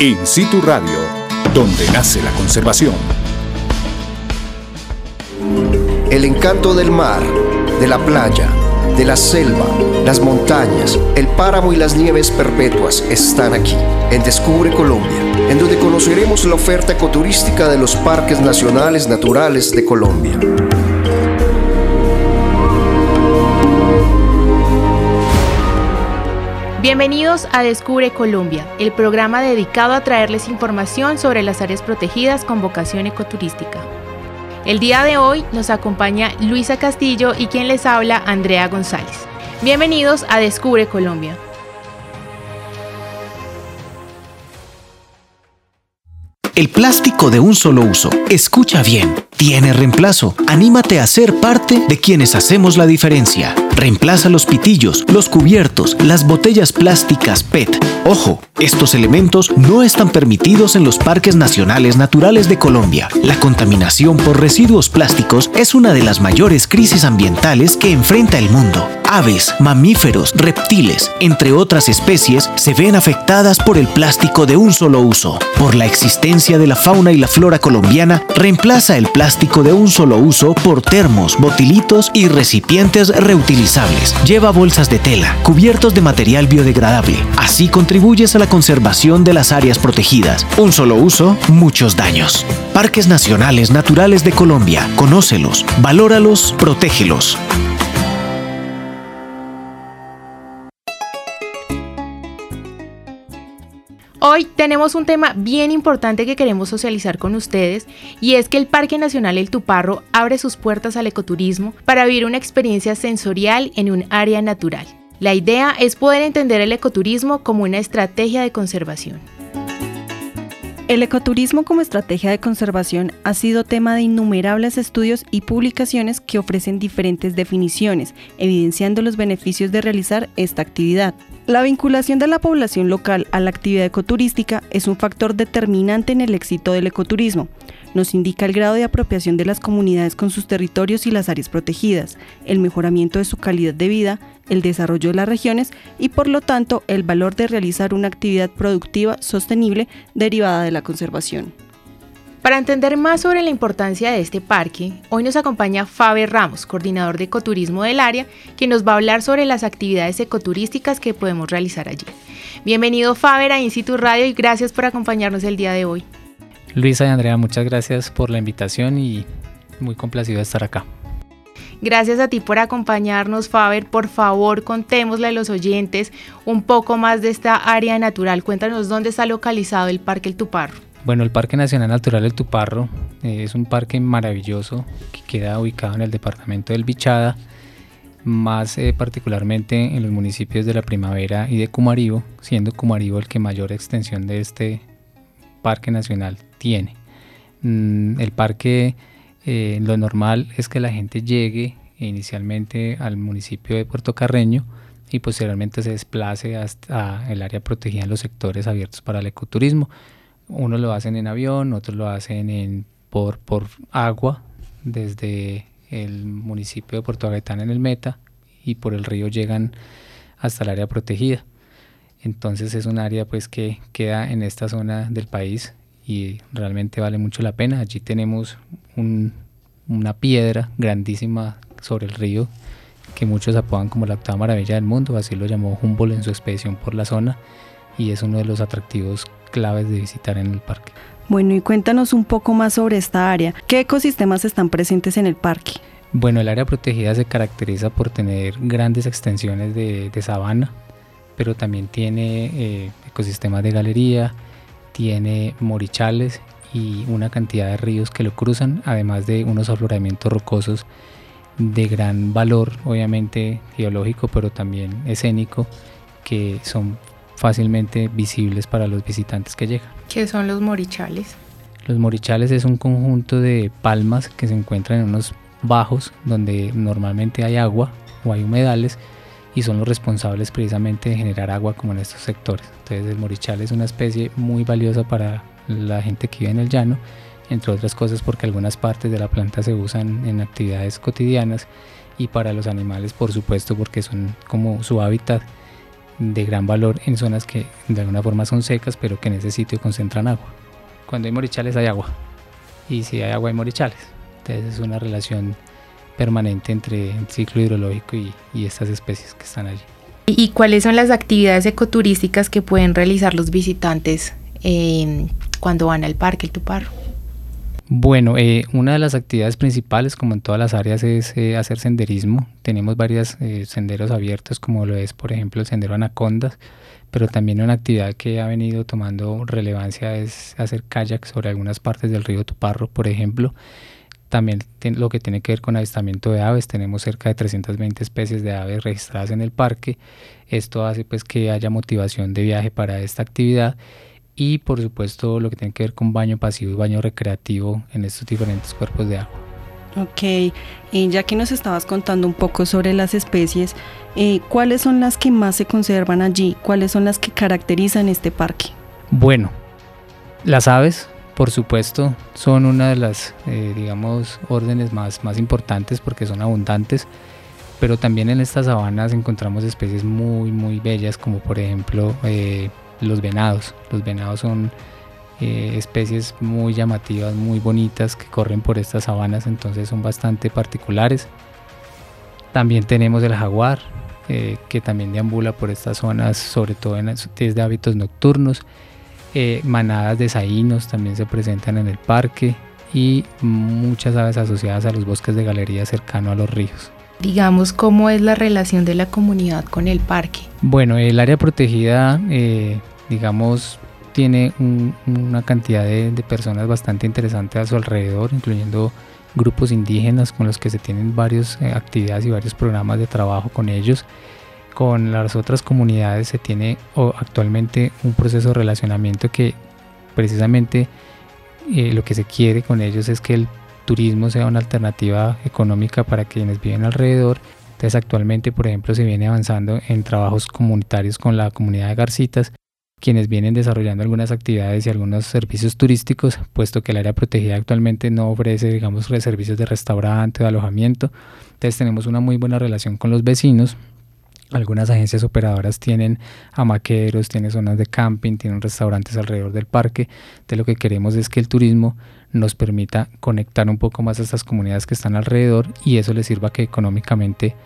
In Situ Radio, donde nace la conservación. El encanto del mar, de la playa, de la selva, las montañas, el páramo y las nieves perpetuas están aquí, en Descubre Colombia, en donde conoceremos la oferta ecoturística de los parques nacionales naturales de Colombia. Bienvenidos a Descubre Colombia, el programa dedicado a traerles información sobre las áreas protegidas con vocación ecoturística. El día de hoy nos acompaña Luisa Castillo y quien les habla Andrea González. Bienvenidos a Descubre Colombia. El plástico de un solo uso. Escucha bien. Tiene reemplazo. Anímate a ser parte de quienes hacemos la diferencia. Reemplaza los pitillos, los cubiertos, las botellas plásticas PET. Ojo, estos elementos no están permitidos en los parques nacionales naturales de Colombia. La contaminación por residuos plásticos es una de las mayores crisis ambientales que enfrenta el mundo. Aves, mamíferos, reptiles, entre otras especies, se ven afectadas por el plástico de un solo uso. Por la existencia de la fauna y la flora colombiana, reemplaza el plástico de un solo uso por termos, botilitos y recipientes reutilizables. Lleva bolsas de tela, cubiertos de material biodegradable. Así contribuyes a la conservación de las áreas protegidas. Un solo uso, muchos daños. Parques Nacionales Naturales de Colombia. Conócelos, valóralos, protégelos. Hoy tenemos un tema bien importante que queremos socializar con ustedes y es que el Parque Nacional El Tuparro abre sus puertas al ecoturismo para vivir una experiencia sensorial en un área natural. La idea es poder entender el ecoturismo como una estrategia de conservación. El ecoturismo como estrategia de conservación ha sido tema de innumerables estudios y publicaciones que ofrecen diferentes definiciones, evidenciando los beneficios de realizar esta actividad. La vinculación de la población local a la actividad ecoturística es un factor determinante en el éxito del ecoturismo. Nos indica el grado de apropiación de las comunidades con sus territorios y las áreas protegidas, el mejoramiento de su calidad de vida, el desarrollo de las regiones y por lo tanto el valor de realizar una actividad productiva sostenible derivada de la conservación. Para entender más sobre la importancia de este parque, hoy nos acompaña Faber Ramos, coordinador de ecoturismo del área, quien nos va a hablar sobre las actividades ecoturísticas que podemos realizar allí. Bienvenido Faber a Instituto Radio y gracias por acompañarnos el día de hoy. Luisa y Andrea, muchas gracias por la invitación y muy complacido de estar acá. Gracias a ti por acompañarnos, Faber. Por favor, contémosle a los oyentes un poco más de esta área natural. Cuéntanos dónde está localizado el Parque El Tuparro. Bueno, el Parque Nacional Natural El Tuparro eh, es un parque maravilloso que queda ubicado en el departamento del Bichada, más eh, particularmente en los municipios de La Primavera y de Cumaribo, siendo Cumaribo el que mayor extensión de este parque nacional tiene. Mm, el parque, eh, lo normal es que la gente llegue inicialmente al municipio de Puerto Carreño y posteriormente se desplace hasta el área protegida en los sectores abiertos para el ecoturismo unos lo hacen en avión, otros lo hacen en, por, por agua desde el municipio de Puerto Gaitán en el Meta y por el río llegan hasta el área protegida. Entonces es un área pues que queda en esta zona del país y realmente vale mucho la pena. Allí tenemos una piedra grandísima sobre el río que muchos apodan como la octava maravilla del mundo, así lo llamó Humboldt en su expedición por la zona y es uno de los atractivos claves de visitar en el parque. Bueno, y cuéntanos un poco más sobre esta área. ¿Qué ecosistemas están presentes en el parque? Bueno, el área protegida se caracteriza por tener grandes extensiones de, sabana, pero también tiene eh, ecosistemas de galería, tiene morichales y una cantidad de ríos que lo cruzan, además de unos afloramientos rocosos de gran valor, obviamente geológico, pero también escénico, que son fácilmente visibles para los visitantes que llegan. ¿Qué son los morichales? Los morichales es un conjunto de palmas que se encuentran en unos bajos donde normalmente hay agua o hay humedales y son los responsables precisamente de generar agua como en estos sectores. Entonces el morichal es una especie muy valiosa para la gente que vive en el llano, entre otras cosas porque algunas partes de la planta se usan en actividades cotidianas y para los animales por supuesto porque son como su hábitat de gran valor en zonas que de alguna forma son secas, pero que en ese sitio concentran agua. Cuando hay morichales hay agua, y si hay agua hay morichales. Entonces es una relación permanente entre el ciclo hidrológico y, y estas especies que están allí. ¿Y cuáles son las actividades ecoturísticas que pueden realizar los visitantes eh, cuando van al parque El Tuparro? Bueno, eh, una de las actividades principales, como en todas las áreas, es eh, hacer senderismo. Tenemos varios senderos abiertos, como lo es, por ejemplo, el sendero Anacondas, pero también una actividad que ha venido tomando relevancia es hacer kayak sobre algunas partes del río Tuparro, por ejemplo. También lo que tiene que ver con avistamiento de aves, tenemos cerca de 320 especies de aves registradas en el parque. Esto hace pues que haya motivación de viaje para esta actividad y por supuesto lo que tiene que ver con baño pasivo y baño recreativo en estos diferentes cuerpos de agua. Ok, y ya que nos estabas contando un poco sobre las especies, eh, ¿cuáles son las que más se conservan allí? ¿Cuáles son las que caracterizan este parque? Bueno, las aves, por supuesto, son una de las, eh, digamos, órdenes más, más importantes porque son abundantes, pero también en estas sabanas encontramos especies muy, muy bellas, como por ejemplo eh, los venados. Los venados son eh, especies muy llamativas, muy bonitas que corren por estas sabanas, entonces son bastante particulares. También tenemos el jaguar, que también deambula por estas zonas, sobre todo en, desde hábitos nocturnos. Eh, manadas de saínos también se presentan en el parque y muchas aves asociadas a los bosques de galería cercano a los ríos digamos, cómo es la relación de la comunidad con el parque. Bueno, el área protegida, eh, digamos, tiene una cantidad de, personas bastante interesante a su alrededor, incluyendo grupos indígenas con los que se tienen varias eh, actividades y varios programas de trabajo con ellos. Con las otras comunidades se tiene actualmente un proceso de relacionamiento que precisamente eh, lo que se quiere con ellos es que el turismo sea una alternativa económica para quienes viven alrededor. Entonces actualmente, por ejemplo, se viene avanzando en trabajos comunitarios con la comunidad de Garcitas, quienes vienen desarrollando algunas actividades y algunos servicios turísticos, puesto que el área protegida actualmente no ofrece, digamos, servicios de restaurante o de alojamiento. Entonces tenemos una muy buena relación con los vecinos. Algunas agencias operadoras tienen amaqueros, tienen zonas de camping, tienen restaurantes alrededor del parque. Entonces lo que queremos es que el turismo nos permita conectar un poco más a estas comunidades que están alrededor y eso les sirva que económicamente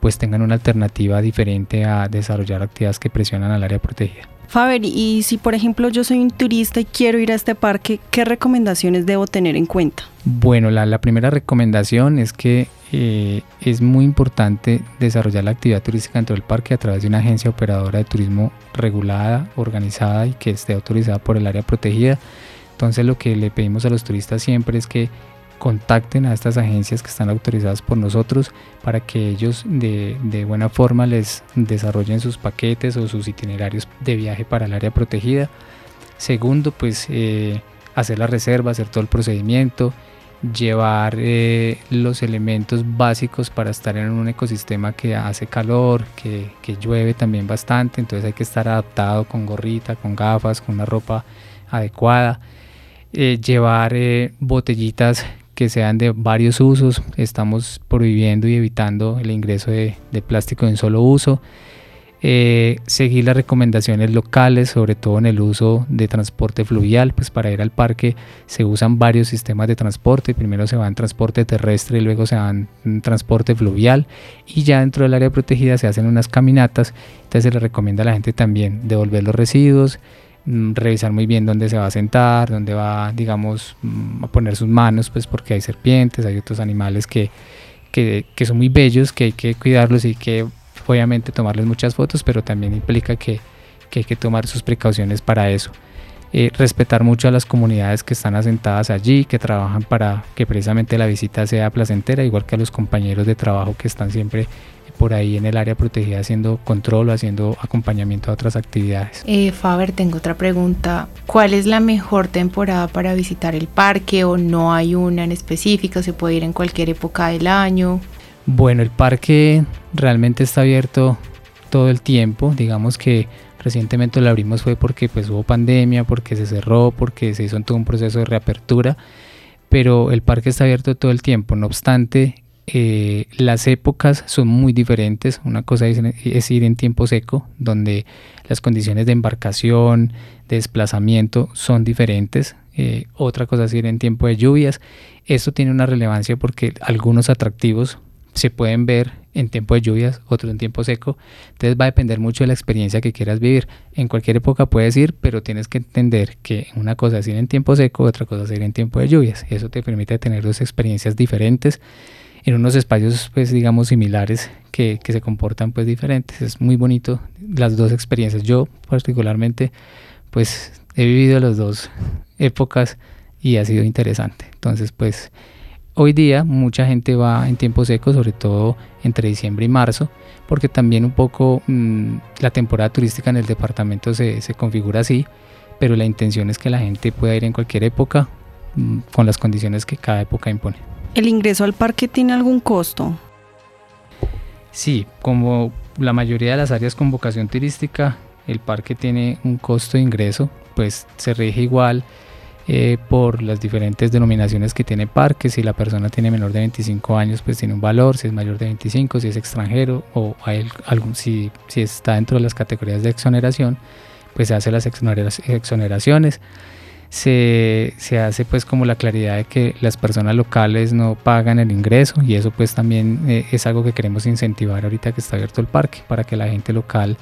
pues tengan una alternativa diferente a desarrollar actividades que presionan al área protegida. Faber, y si por ejemplo yo soy un turista y quiero ir a este parque, ¿qué recomendaciones debo tener en cuenta? Bueno, la, primera recomendación es que eh, es muy importante desarrollar la actividad turística dentro del parque a través de una agencia operadora de turismo regulada, organizada y que esté autorizada por el área protegida. Entonces lo que le pedimos a los turistas siempre es que contacten a estas agencias que están autorizadas por nosotros para que ellos de, buena forma les desarrollen sus paquetes o sus itinerarios de viaje para el área protegida. Segundo, pues eh, hacer la reserva, hacer todo el procedimiento, llevar eh, los elementos básicos para estar en un ecosistema que hace calor, que, que llueve también bastante, entonces hay que estar adaptado con gorrita, con gafas, con una ropa adecuada. Eh, llevar botellitas que sean de varios usos. Estamos prohibiendo y evitando el ingreso de, plástico en solo uso. Eh, seguir las recomendaciones locales, sobre todo en el uso de transporte fluvial, pues para ir al parque se usan varios sistemas de transporte, primero se va en transporte terrestre y luego se va en transporte fluvial y ya dentro del área protegida se hacen unas caminatas, entonces se le recomienda a la gente también devolver los residuos, Mm, revisar muy bien dónde se va a sentar, dónde va, digamos, mm, a poner sus manos, pues porque hay serpientes, hay otros animales que, que, que, son muy bellos, que hay que cuidarlos y que obviamente tomarles muchas fotos, pero también implica que, que hay que tomar sus precauciones para eso. Eh, respetar mucho a las comunidades que están asentadas allí, que trabajan para que precisamente la visita sea placentera, igual que a los compañeros de trabajo que están siempre por ahí en el área protegida haciendo control o haciendo acompañamiento a otras actividades. Eh, Faber, tengo otra pregunta. ¿Cuál es la mejor temporada para visitar el parque o no hay una en específica? ¿Se puede ir en cualquier época del año? Bueno, el parque realmente está abierto todo el tiempo. Digamos que recientemente lo abrimos fue porque pues hubo pandemia, porque se cerró, porque se hizo todo un proceso de reapertura. Pero el parque está abierto todo el tiempo. No obstante, eh, las épocas son muy diferentes. Una cosa es, ir en tiempo seco, donde las condiciones de embarcación, de desplazamiento son diferentes. Eh, otra cosa es ir en tiempo de lluvias. Esto tiene una relevancia porque algunos atractivos se pueden ver en tiempo de lluvias, otros en tiempo seco. Entonces va a depender mucho de la experiencia que quieras vivir. En cualquier época puedes ir, pero tienes que entender que una cosa es ir en tiempo seco, otra cosa es ir en tiempo de lluvias. Eso te permite tener dos experiencias diferentes en unos espacios, pues digamos, similares que, que se comportan pues diferentes. Es muy bonito las dos experiencias. Yo particularmente, pues he vivido las dos épocas y ha sido interesante. Entonces, pues Hoy día mucha gente va en tiempo seco, sobre todo entre diciembre y marzo, porque también un poco mm, la temporada turística en el departamento se, configura así, pero la intención es que la gente pueda ir en cualquier época mm, con las condiciones que cada época impone. ¿El ingreso al parque tiene algún costo? Sí, como la mayoría de las áreas con vocación turística, el parque tiene un costo de ingreso, pues se rige igual eh, por las diferentes denominaciones que tiene parque. Si la persona tiene menor de 25 años, pues tiene un valor. Si es mayor de 25, si es extranjero o hay algún, si, si está dentro de las categorías de exoneración, pues se hace las exoneraciones. Se, se, hace pues como la claridad de que las personas locales no pagan el ingreso y eso pues también eh, es algo que queremos incentivar ahorita que está abierto el parque para que la gente local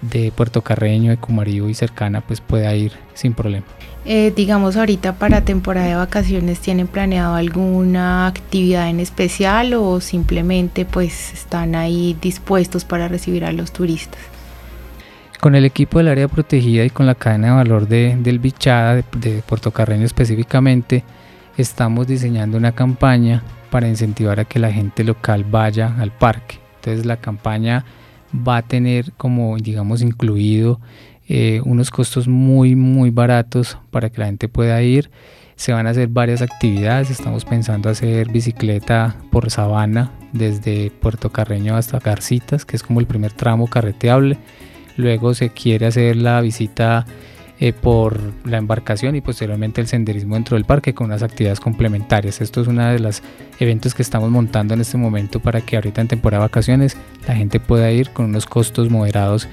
de Puerto Carreño, de Cumarío y cercana, pues pueda ir sin problema. Eh, digamos ahorita para temporada de vacaciones, ¿tienen planeado alguna actividad en especial o simplemente pues están ahí dispuestos para recibir a los turistas? Con el equipo del área protegida y con la cadena de valor de, del Bichada, de, de Puerto Carreño específicamente, estamos diseñando una campaña para incentivar a que la gente local vaya al parque. Entonces la campaña va a tener como digamos incluido eh, unos costos muy muy baratos para que la gente pueda ir. Se van a hacer varias actividades. Estamos pensando hacer bicicleta por sabana desde Puerto Carreño hasta Garcitas que es como el primer tramo carreteable. Luego se quiere hacer la visita eh, por la embarcación y posteriormente el senderismo dentro del parque con unas actividades complementarias. Esto es uno de los eventos que estamos montando en este momento para que ahorita en temporada de vacaciones la gente pueda ir con unos costos moderados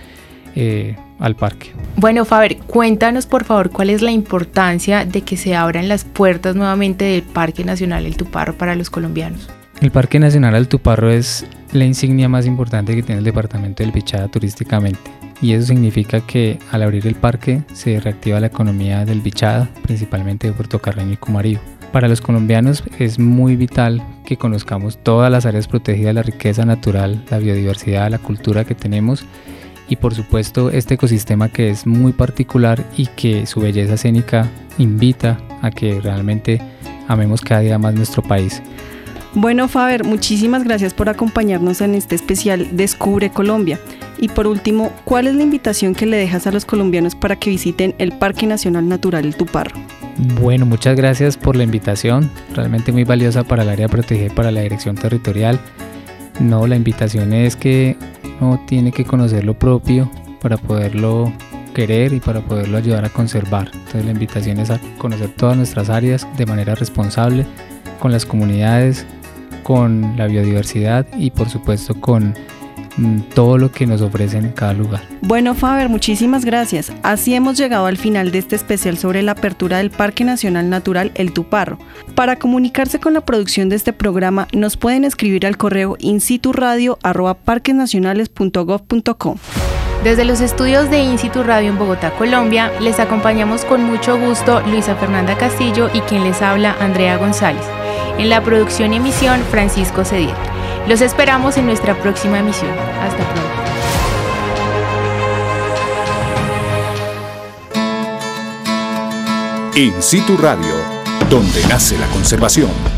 eh, al parque. Bueno, Faber, cuéntanos por favor cuál es la importancia de que se abran las puertas nuevamente del Parque Nacional El Tuparro para los colombianos. El Parque Nacional El Tuparro es la insignia más importante que tiene el departamento del Bichada turísticamente y eso significa que al abrir el parque se reactiva la economía del Bichada, principalmente de Puerto Carreño y Cumarío. Para los colombianos es muy vital que conozcamos todas las áreas protegidas, la riqueza natural, la biodiversidad, la cultura que tenemos y por supuesto este ecosistema que es muy particular y que su belleza escénica invita a que realmente amemos cada día más nuestro país. Bueno, Faber, muchísimas gracias por acompañarnos en este especial Descubre Colombia. Y por último, ¿cuál es la invitación que le dejas a los colombianos para que visiten el Parque Nacional Natural El Tuparro? Bueno, muchas gracias por la invitación, realmente muy valiosa para el área protegida y para la dirección territorial. No, la invitación es que uno tiene que conocer lo propio para poderlo querer y para poderlo ayudar a conservar. Entonces la invitación es a conocer todas nuestras áreas de manera responsable, con las comunidades, con la biodiversidad y por supuesto con todo lo que nos ofrecen en cada lugar. Bueno, Faber, muchísimas gracias. Así hemos llegado al final de este especial sobre la apertura del Parque Nacional Natural El Tuparro. Para comunicarse con la producción de este programa, nos pueden escribir al correo insituradio@parquesnacionales.gov.co. Desde los estudios de Insitu Radio en Bogotá, Colombia, les acompañamos con mucho gusto Luisa Fernanda Castillo y quien les habla Andrea González. En la producción y emisión, Francisco Cedier. Los esperamos en nuestra próxima emisión. Hasta pronto. In situ Radio, donde nace la conservación.